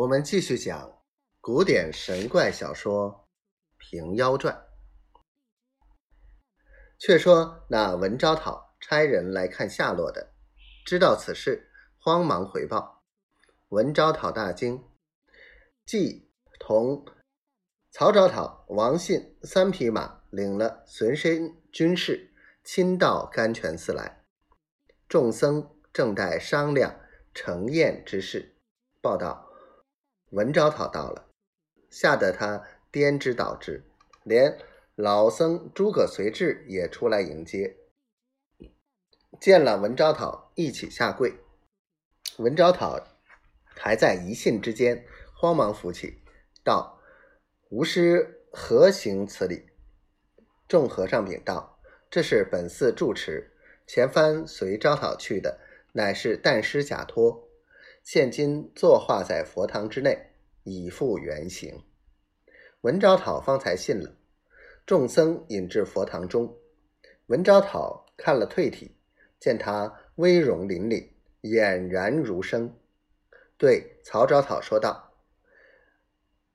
我们继续讲古典神怪小说《平妖传》。却说那文昭讨差人来看下落的，知道此事，慌忙回报。文昭讨大惊，即同曹昭讨、王信三匹马，领了随身军士，亲到甘泉寺来。众僧正待商量盛宴之事，报道。文昭讨到了，吓得他颠之倒之，连老僧诸葛随志也出来迎接。见了文昭讨，一起下跪。文昭讨还在一信之间，慌忙扶起，道：“吾师何行此礼？”众和尚禀道：“这是本寺住持，前番随昭讨去的，乃是旦师假托。”现今坐化在佛堂之内，以复原形。文昭讨方才信了。众僧引至佛堂中，文昭讨看了退体，见他威容凛凛，俨然如生，对曹昭讨说道：“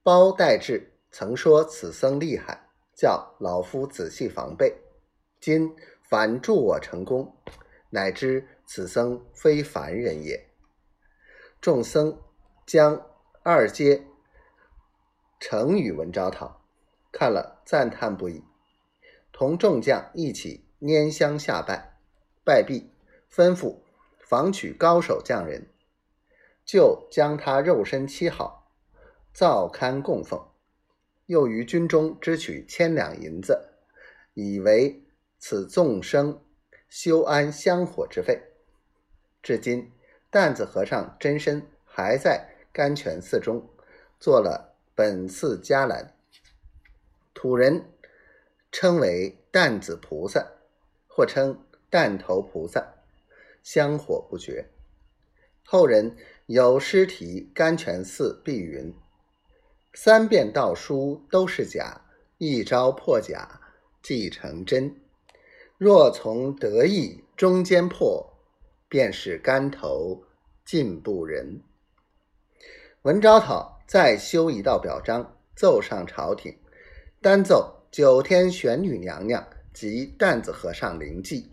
包代志曾说此僧厉害，叫老夫仔细防备。今反助我成功，乃知此僧非凡人也。”众僧将二阶成语文昭讨，看了赞叹不已，同众将一起拈香下拜，拜毕，吩咐访取高手匠人，就将他肉身沏好，造龛供奉，又于军中支取千两银子，以为此众生修安香火之费。至今。担子和尚真身还在甘泉寺中，做了本寺伽蓝，土人称为担子菩萨，或称担头菩萨，香火不绝。后人有诗题甘泉寺碧云：“三遍道书都是假，一招破假即成真。若从得意中间破。”便是竿头进步人。文昭讨再修一道表彰，奏上朝廷，单奏九天玄女娘娘及担子和尚灵迹。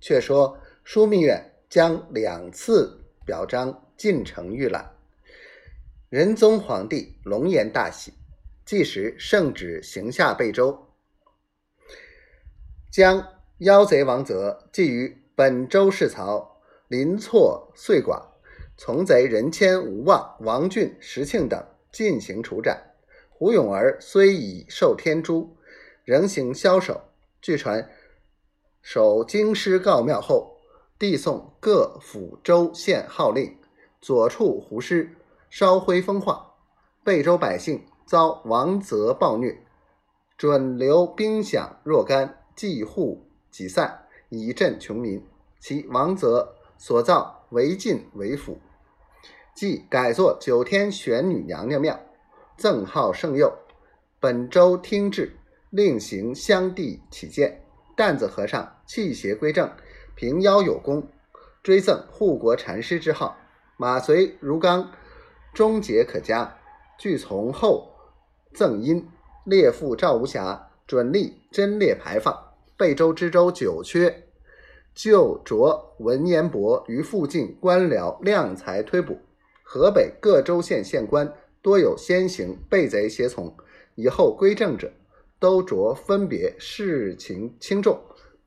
却说枢密院将两次表彰进城预览，仁宗皇帝龙颜大喜，即时圣旨行下贝州，将妖贼王泽寄于本州市曹。林错岁寡，从贼人谦吴望、王俊、石庆等进行处斩。胡永儿虽已受天诛，仍行枭首。据传，守京师告庙后，递送各府州县号令，左处胡师，烧灰风化。贝州百姓遭王泽暴虐，准留兵饷若干，济户几散，以振穷民。其王泽。所造为晋为府，即改作九天玄女娘娘庙，赠号圣佑。本州听制，另行相地起见。担子和尚弃邪归正，平妖有功，追赠护国禅师之号。马随如刚，终节可嘉。据从后赠阴列父赵无暇，准立贞烈牌坊。贝州知州九缺。就着文彦博于附近官僚量才推捕，河北各州县县官多有先行被贼胁从，以后归正者，都着分别事情轻重，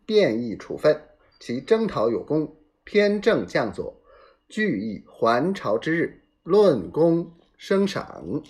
便宜处分。其征讨有功，偏正将佐，俱以还朝之日论功升赏。